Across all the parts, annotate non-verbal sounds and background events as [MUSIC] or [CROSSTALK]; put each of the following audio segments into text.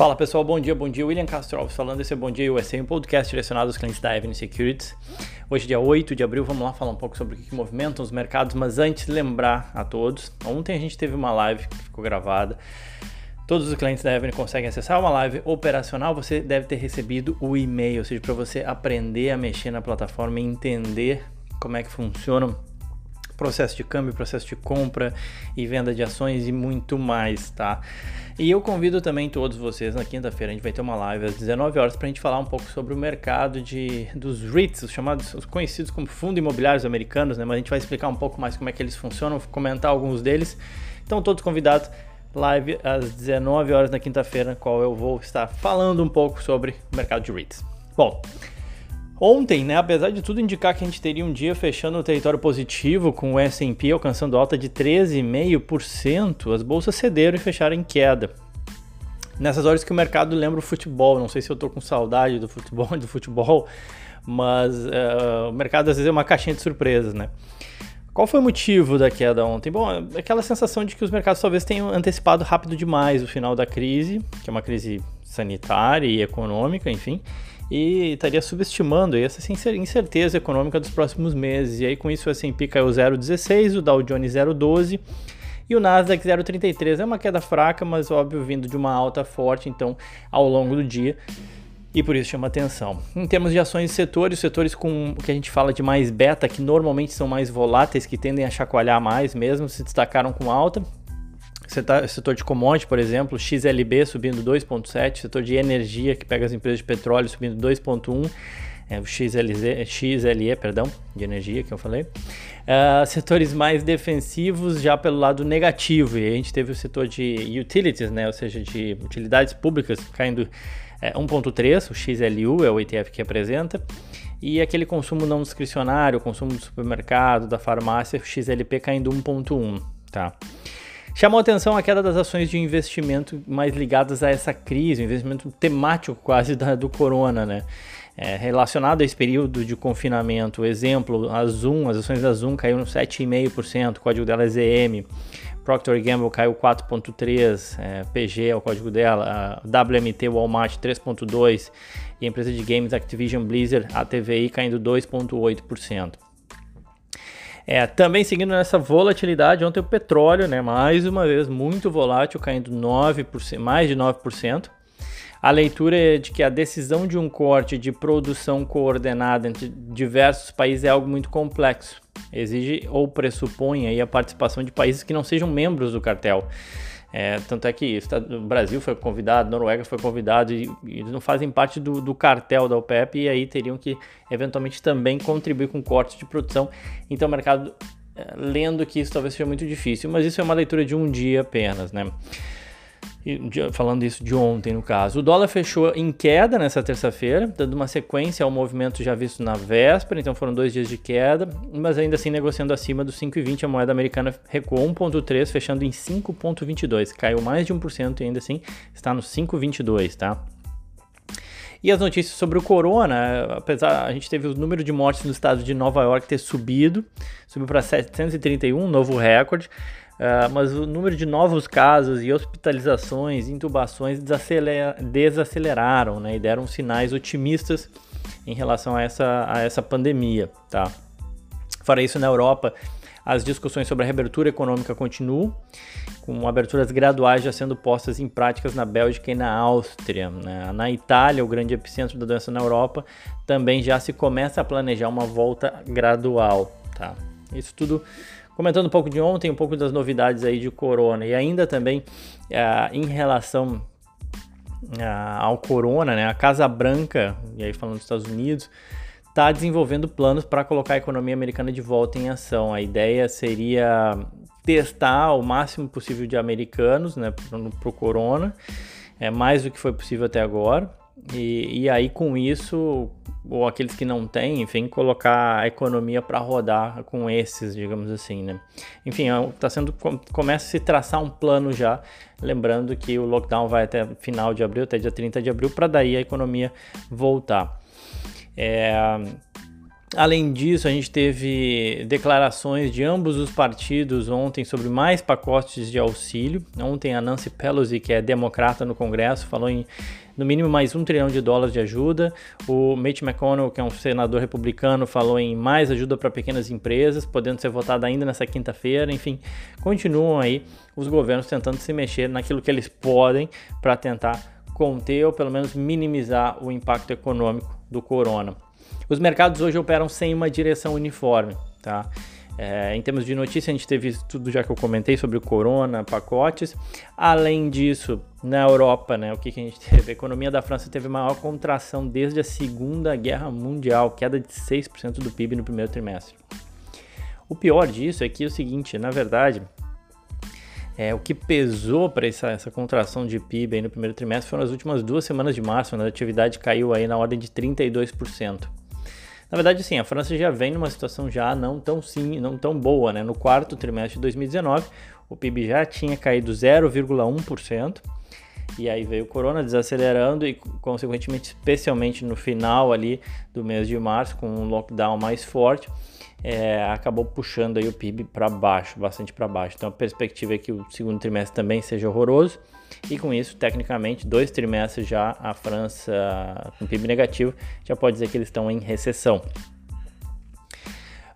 Fala pessoal, bom dia, bom dia. William Castro falando, esse é Bom Dia USA, um podcast direcionado aos clientes da Avenue Securities. Hoje, dia 8 de abril, vamos lá falar um pouco sobre o que movimentam os mercados, mas antes lembrar a todos, ontem a gente teve uma live que ficou gravada. Todos os clientes da Avenue conseguem acessar uma live operacional, você deve ter recebido o e-mail, ou seja, para você aprender a mexer na plataforma e entender como é que funciona processo de câmbio, processo de compra e venda de ações e muito mais, tá? E eu convido também todos vocês na quinta-feira, a gente vai ter uma live às 19 horas para a gente falar um pouco sobre o mercado de, dos REITs, os chamados, os conhecidos como fundos imobiliários americanos, né? Mas a gente vai explicar um pouco mais como é que eles funcionam, comentar alguns deles. Então, todos convidados, live às 19 horas na quinta-feira, qual eu vou estar falando um pouco sobre o mercado de REITs. Bom, Ontem, né, apesar de tudo indicar que a gente teria um dia fechando o território positivo, com o S&P alcançando alta de 13,5%, as bolsas cederam e fecharam em queda. Nessas horas que o mercado lembra o futebol, não sei se eu tô com saudade do futebol, [LAUGHS] do futebol, mas uh, o mercado às vezes é uma caixinha de surpresas, né? Qual foi o motivo da queda ontem? Bom, aquela sensação de que os mercados talvez tenham antecipado rápido demais o final da crise, que é uma crise sanitária e econômica, enfim, e estaria subestimando essa incerteza econômica dos próximos meses. E aí com isso o S&P caiu 0,16, o Dow Jones 0,12 e o Nasdaq 0,33. É uma queda fraca, mas óbvio vindo de uma alta forte, então ao longo do dia. E por isso chama atenção. Em termos de ações e setores, setores com o que a gente fala de mais beta, que normalmente são mais voláteis, que tendem a chacoalhar mais mesmo, se destacaram com alta. Setor de commodity, por exemplo, XLB subindo 2,7%, setor de energia, que pega as empresas de petróleo, subindo 2,1%, é, o XLZ, XLE, perdão, de energia que eu falei. Uh, setores mais defensivos já pelo lado negativo, e a gente teve o setor de utilities, né, ou seja, de utilidades públicas caindo é, 1.3, o XLU é o ETF que representa, e aquele consumo não discricionário, consumo do supermercado, da farmácia, o XLP caindo 1.1, tá? Chamou atenção a queda das ações de investimento mais ligadas a essa crise, investimento temático quase da, do corona, né? É, relacionado a esse período de confinamento, exemplo, a Zoom, as ações da Zoom caíram 7,5%, o código dela é ZM. Procter Gamble caiu 4,3%, é, PG é o código dela, WMT Walmart 3,2% e a empresa de games Activision Blizzard, a TVI, caindo 2,8%. É, também seguindo nessa volatilidade, ontem o petróleo, né, mais uma vez muito volátil, caindo 9%, mais de 9%. A leitura é de que a decisão de um corte de produção coordenada entre diversos países é algo muito complexo. Exige ou pressupõe aí a participação de países que não sejam membros do cartel. É, tanto é que o Brasil foi convidado, Noruega foi convidado e, e eles não fazem parte do, do, cartel da OPEP e aí teriam que eventualmente também contribuir com cortes de produção. Então o mercado, é, lendo que isso talvez seja muito difícil, mas isso é uma leitura de um dia apenas, né? Falando isso de ontem no caso. O dólar fechou em queda nessa terça-feira, dando uma sequência ao movimento já visto na véspera, então foram dois dias de queda, mas ainda assim negociando acima dos 5,20, a moeda americana recuou 1,3, fechando em 5,22, caiu mais de 1% e ainda assim está no 5,22, tá? E as notícias sobre o corona, apesar a gente teve o número de mortes no estado de Nova York ter subido, subiu para 731, novo recorde. Uh, mas o número de novos casos e hospitalizações, intubações desaceleraram né, e deram sinais otimistas em relação a essa, a essa pandemia. Tá? Fora isso, na Europa, as discussões sobre a reabertura econômica continuam, com aberturas graduais já sendo postas em práticas na Bélgica e na Áustria. Né? Na Itália, o grande epicentro da doença na Europa, também já se começa a planejar uma volta gradual. Tá? Isso tudo comentando um pouco de ontem, um pouco das novidades aí de corona e ainda também uh, em relação uh, ao corona, né? A Casa Branca, e aí falando dos Estados Unidos, está desenvolvendo planos para colocar a economia americana de volta em ação. A ideia seria testar o máximo possível de americanos né, para o corona, é mais do que foi possível até agora. E, e aí, com isso, ou aqueles que não têm, enfim, colocar a economia para rodar com esses, digamos assim, né? Enfim, tá sendo começa a se traçar um plano já, lembrando que o lockdown vai até final de abril, até dia 30 de abril, para daí a economia voltar. É, Além disso, a gente teve declarações de ambos os partidos ontem sobre mais pacotes de auxílio. Ontem a Nancy Pelosi, que é democrata no Congresso, falou em no mínimo mais um trilhão de dólares de ajuda. O Mitch McConnell, que é um senador republicano, falou em mais ajuda para pequenas empresas, podendo ser votada ainda nessa quinta-feira. Enfim, continuam aí os governos tentando se mexer naquilo que eles podem para tentar conter ou pelo menos minimizar o impacto econômico do corona. Os mercados hoje operam sem uma direção uniforme, tá? É, em termos de notícia, a gente teve tudo já que eu comentei sobre o corona, pacotes. Além disso, na Europa, né, o que, que a gente [LAUGHS] teve? A economia da França teve maior contração desde a Segunda Guerra Mundial, queda de 6% do PIB no primeiro trimestre. O pior disso é que é o seguinte, na verdade, é, o que pesou para essa, essa, contração de PIB no primeiro trimestre foram as últimas duas semanas de março, onde a atividade caiu aí na ordem de 32%. Na verdade, sim, a França já vem numa situação já não tão sim, não tão boa, né? No quarto trimestre de 2019, o PIB já tinha caído 0,1%. E aí veio o corona desacelerando e, consequentemente, especialmente no final ali do mês de março, com um lockdown mais forte, é, acabou puxando aí o PIB para baixo, bastante para baixo. Então a perspectiva é que o segundo trimestre também seja horroroso e com isso, tecnicamente, dois trimestres já a França com PIB negativo já pode dizer que eles estão em recessão.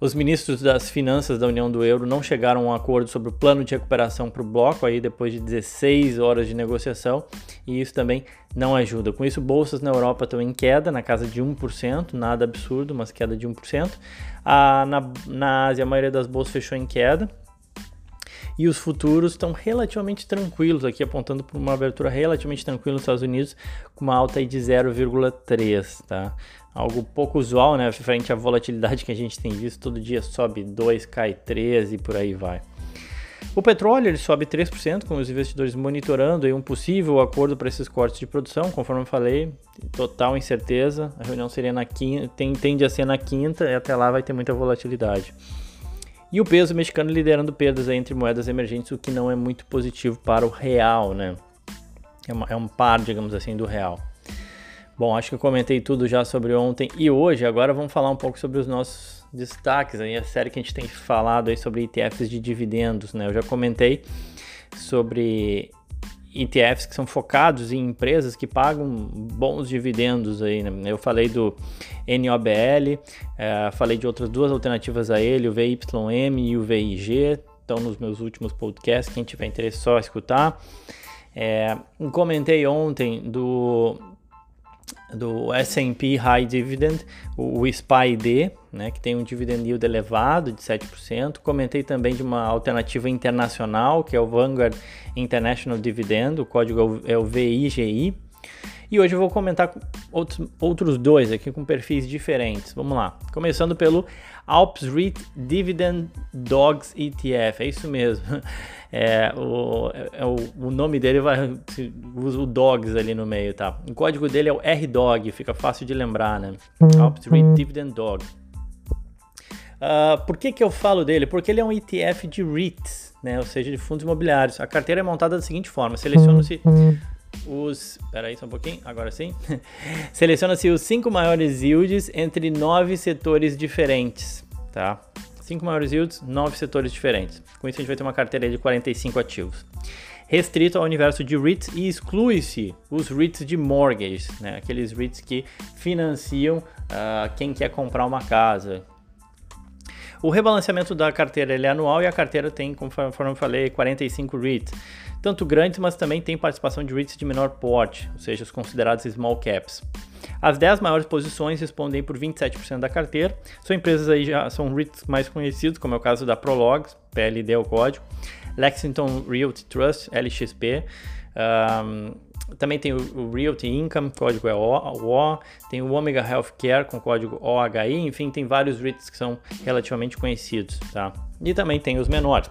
Os ministros das finanças da União do Euro não chegaram a um acordo sobre o plano de recuperação para o bloco aí depois de 16 horas de negociação e isso também não ajuda. Com isso, bolsas na Europa estão em queda, na casa de 1%, nada absurdo, mas queda de 1%. Ah, na, na Ásia, a maioria das bolsas fechou em queda, e os futuros estão relativamente tranquilos aqui, apontando para uma abertura relativamente tranquila nos Estados Unidos, com uma alta aí de 0,3, tá? Algo pouco usual, né, frente à volatilidade que a gente tem visto, todo dia sobe 2, cai 3 e por aí vai. O petróleo ele sobe 3%, com os investidores monitorando um possível acordo para esses cortes de produção, conforme eu falei, total incerteza. A reunião seria na quinta, tem, tende a ser na quinta e até lá vai ter muita volatilidade. E o peso mexicano liderando perdas entre moedas emergentes, o que não é muito positivo para o real, né? É, uma, é um par, digamos assim, do real. Bom, acho que eu comentei tudo já sobre ontem e hoje. Agora vamos falar um pouco sobre os nossos destaques aí, a série que a gente tem falado aí sobre ETFs de dividendos, né? Eu já comentei sobre ETFs que são focados em empresas que pagam bons dividendos aí. Né? Eu falei do NOBL, é, falei de outras duas alternativas a ele, o VYM e o VIG, estão nos meus últimos podcasts, quem tiver interesse só escutar. É, comentei ontem do do S&P High Dividend, o, SPY-D, né, que tem um dividend yield elevado de 7%. Comentei também de uma alternativa internacional, que é o Vanguard International Dividend, o código é o VIGI. E hoje eu vou comentar outros, outros dois aqui com perfis diferentes. Vamos lá. Começando pelo Alps REIT Dividend Dogs ETF. É isso mesmo. [LAUGHS] É, o, é, o, o, nome dele vai. Usa o Dogs ali no meio, tá? O código dele é o RDOG, fica fácil de lembrar, né? Alps REIT Dividend Dog. Uh, por que, que eu falo dele? Porque ele é um ETF de REITs, né? Ou seja, de fundos imobiliários. A carteira é montada da seguinte forma: seleciona-se os. Pera aí, só um pouquinho, agora sim. [LAUGHS] Seleciona-se os cinco maiores yields entre nove setores diferentes, tá? Cinco maiores yields, nove setores diferentes. Com isso, a gente vai ter uma carteira de 45 ativos. Restrito ao universo de REITs e exclui-se os REITs de mortgage, né? aqueles REITs que financiam uh, quem quer comprar uma casa, o rebalanceamento da carteira é anual e a carteira tem, conforme eu falei, 45 REITs tanto grandes, mas também tem participação de REITs de menor porte, ou seja, os considerados small caps. As 10 maiores posições respondem por 27% da carteira. São empresas aí já são REITs mais conhecidos, como é o caso da Prologs, PLD é o código, Lexington Realty Trust, LXP, um, também tem o, Realty Income, código é o, tem o Omega Healthcare com código OHI, enfim, tem vários REITs que são relativamente conhecidos, tá? E também tem os menores.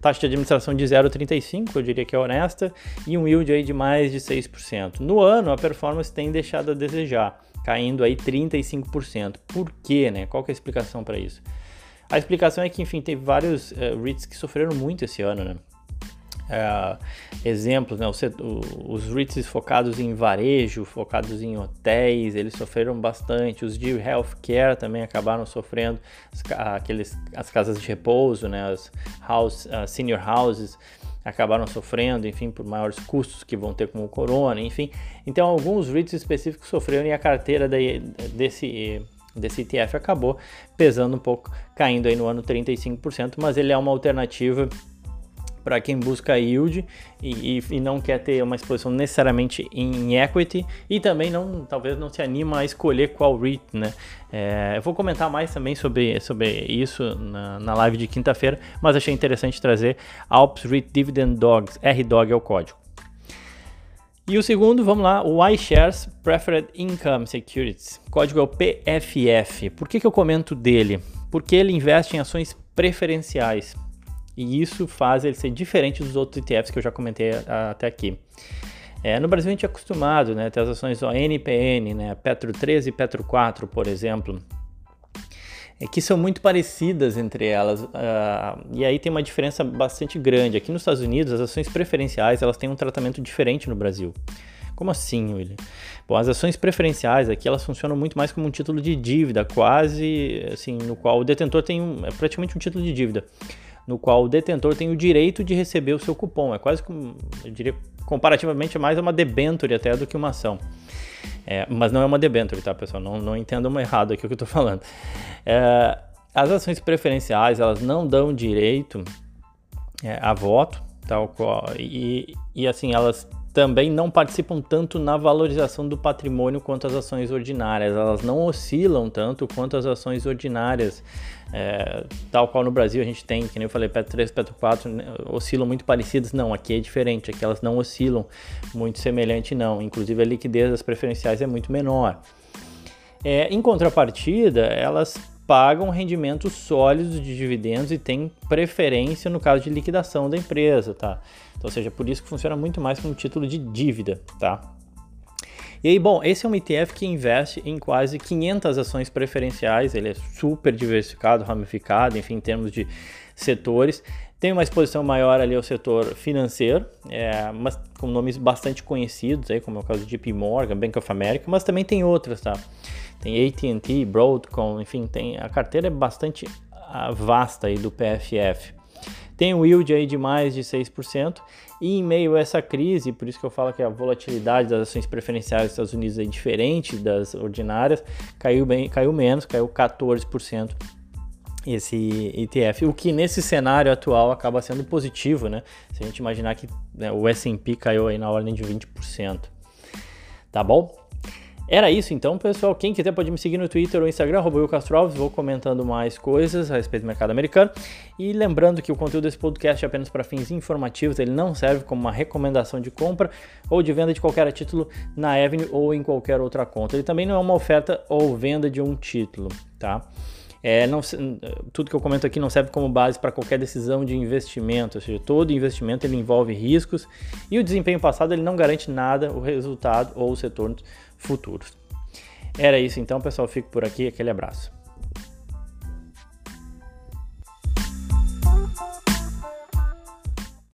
Taxa de administração de 0,35, eu diria que é honesta, e um yield aí de mais de 6%. No ano, a performance tem deixado a desejar, caindo aí 35%. Por quê, né? Qual que é a explicação para isso? A explicação é que, enfim, tem vários uh, REITs que sofreram muito esse ano, né? É, exemplos, né? Os, os REITs focados em varejo, focados em hotéis, eles sofreram bastante. Os de healthcare também acabaram sofrendo, aqueles, as casas de repouso, né? As house, uh, senior houses acabaram sofrendo, enfim, por maiores custos que vão ter com o corona, enfim. Então, alguns REITs específicos sofreram e a carteira de, desse desse ETF acabou pesando um pouco, caindo aí no ano 35%, mas ele é uma alternativa para quem busca yield e, e, e, não quer ter uma exposição necessariamente em equity e também não talvez não se anima a escolher qual REIT, né? É, eu vou comentar mais também sobre, sobre isso na, na live de quinta-feira, mas achei interessante trazer Alps REIT Dividend Dogs, RDOG é o código. E o segundo, vamos lá, o iShares Preferred Income Securities, código é o PFF. Por que, que eu comento dele? Porque ele investe em ações preferenciais. E isso faz ele ser diferente dos outros ETFs que eu já comentei até aqui. É, no Brasil a gente é acostumado, né, ter as ações ONPN, né, Petro 13 e Petro 4, por exemplo, é, que são muito parecidas entre elas. Uh, e aí tem uma diferença bastante grande. Aqui nos Estados Unidos, as ações preferenciais elas têm um tratamento diferente no Brasil. Como assim, William? Bom, as ações preferenciais aqui elas funcionam muito mais como um título de dívida, quase assim, no qual o detentor tem um, é praticamente um título de dívida no qual o detentor tem o direito de receber o seu cupom. É quase eu diria, comparativamente mais uma debenture até do que uma ação. É, mas não é uma debenture, tá, pessoal? Não, não entendam errado aqui o que eu estou falando. É, as ações preferenciais, elas não dão direito é, a voto, tal qual, e, e assim, elas também não participam tanto na valorização do patrimônio quanto as ações ordinárias. Elas não oscilam tanto quanto as ações ordinárias. É, tal qual no Brasil a gente tem, que nem eu falei, PET 3, PET 4 né, oscilam muito parecidas. Não, aqui é diferente, aqui elas não oscilam muito semelhante, não. Inclusive a liquidez das preferenciais é muito menor. É, em contrapartida, elas pagam rendimentos sólidos de dividendos e têm preferência no caso de liquidação da empresa, tá? Então, ou seja, por isso que funciona muito mais como título de dívida, tá? E aí, bom, esse é um ETF que investe em quase 500 ações preferenciais, ele é super diversificado, ramificado, enfim, em termos de setores. Tem uma exposição maior ali ao setor financeiro, é, mas com nomes bastante conhecidos, aí, como é o caso de JP Morgan, Bank of America, mas também tem outras, tá? tem AT&T, Broadcom, enfim, tem a carteira é bastante ah, vasta aí do PFF. Tem um yield aí de mais de 6%, e em meio a essa crise, por isso que eu falo que a volatilidade das ações preferenciais dos Estados Unidos é diferente das ordinárias, caiu bem, caiu menos, caiu 14% esse ETF, o que nesse cenário atual acaba sendo positivo, né? Se a gente imaginar que né, o S&P caiu aí na ordem de 20%. Tá bom? Era isso então, pessoal. Quem quiser pode me seguir no Twitter ou Instagram, Alves, vou comentando mais coisas a respeito do mercado americano. E lembrando que o conteúdo desse podcast é apenas para fins informativos, ele não serve como uma recomendação de compra ou de venda de qualquer título na Avenue ou em qualquer outra conta. Ele também não é uma oferta ou venda de um título, tá? É, não, tudo que eu comento aqui não serve como base para qualquer decisão de investimento, ou seja, todo investimento ele envolve riscos e o desempenho passado ele não garante nada o resultado ou os retornos futuros. Era isso então, pessoal. Fico por aqui. Aquele abraço.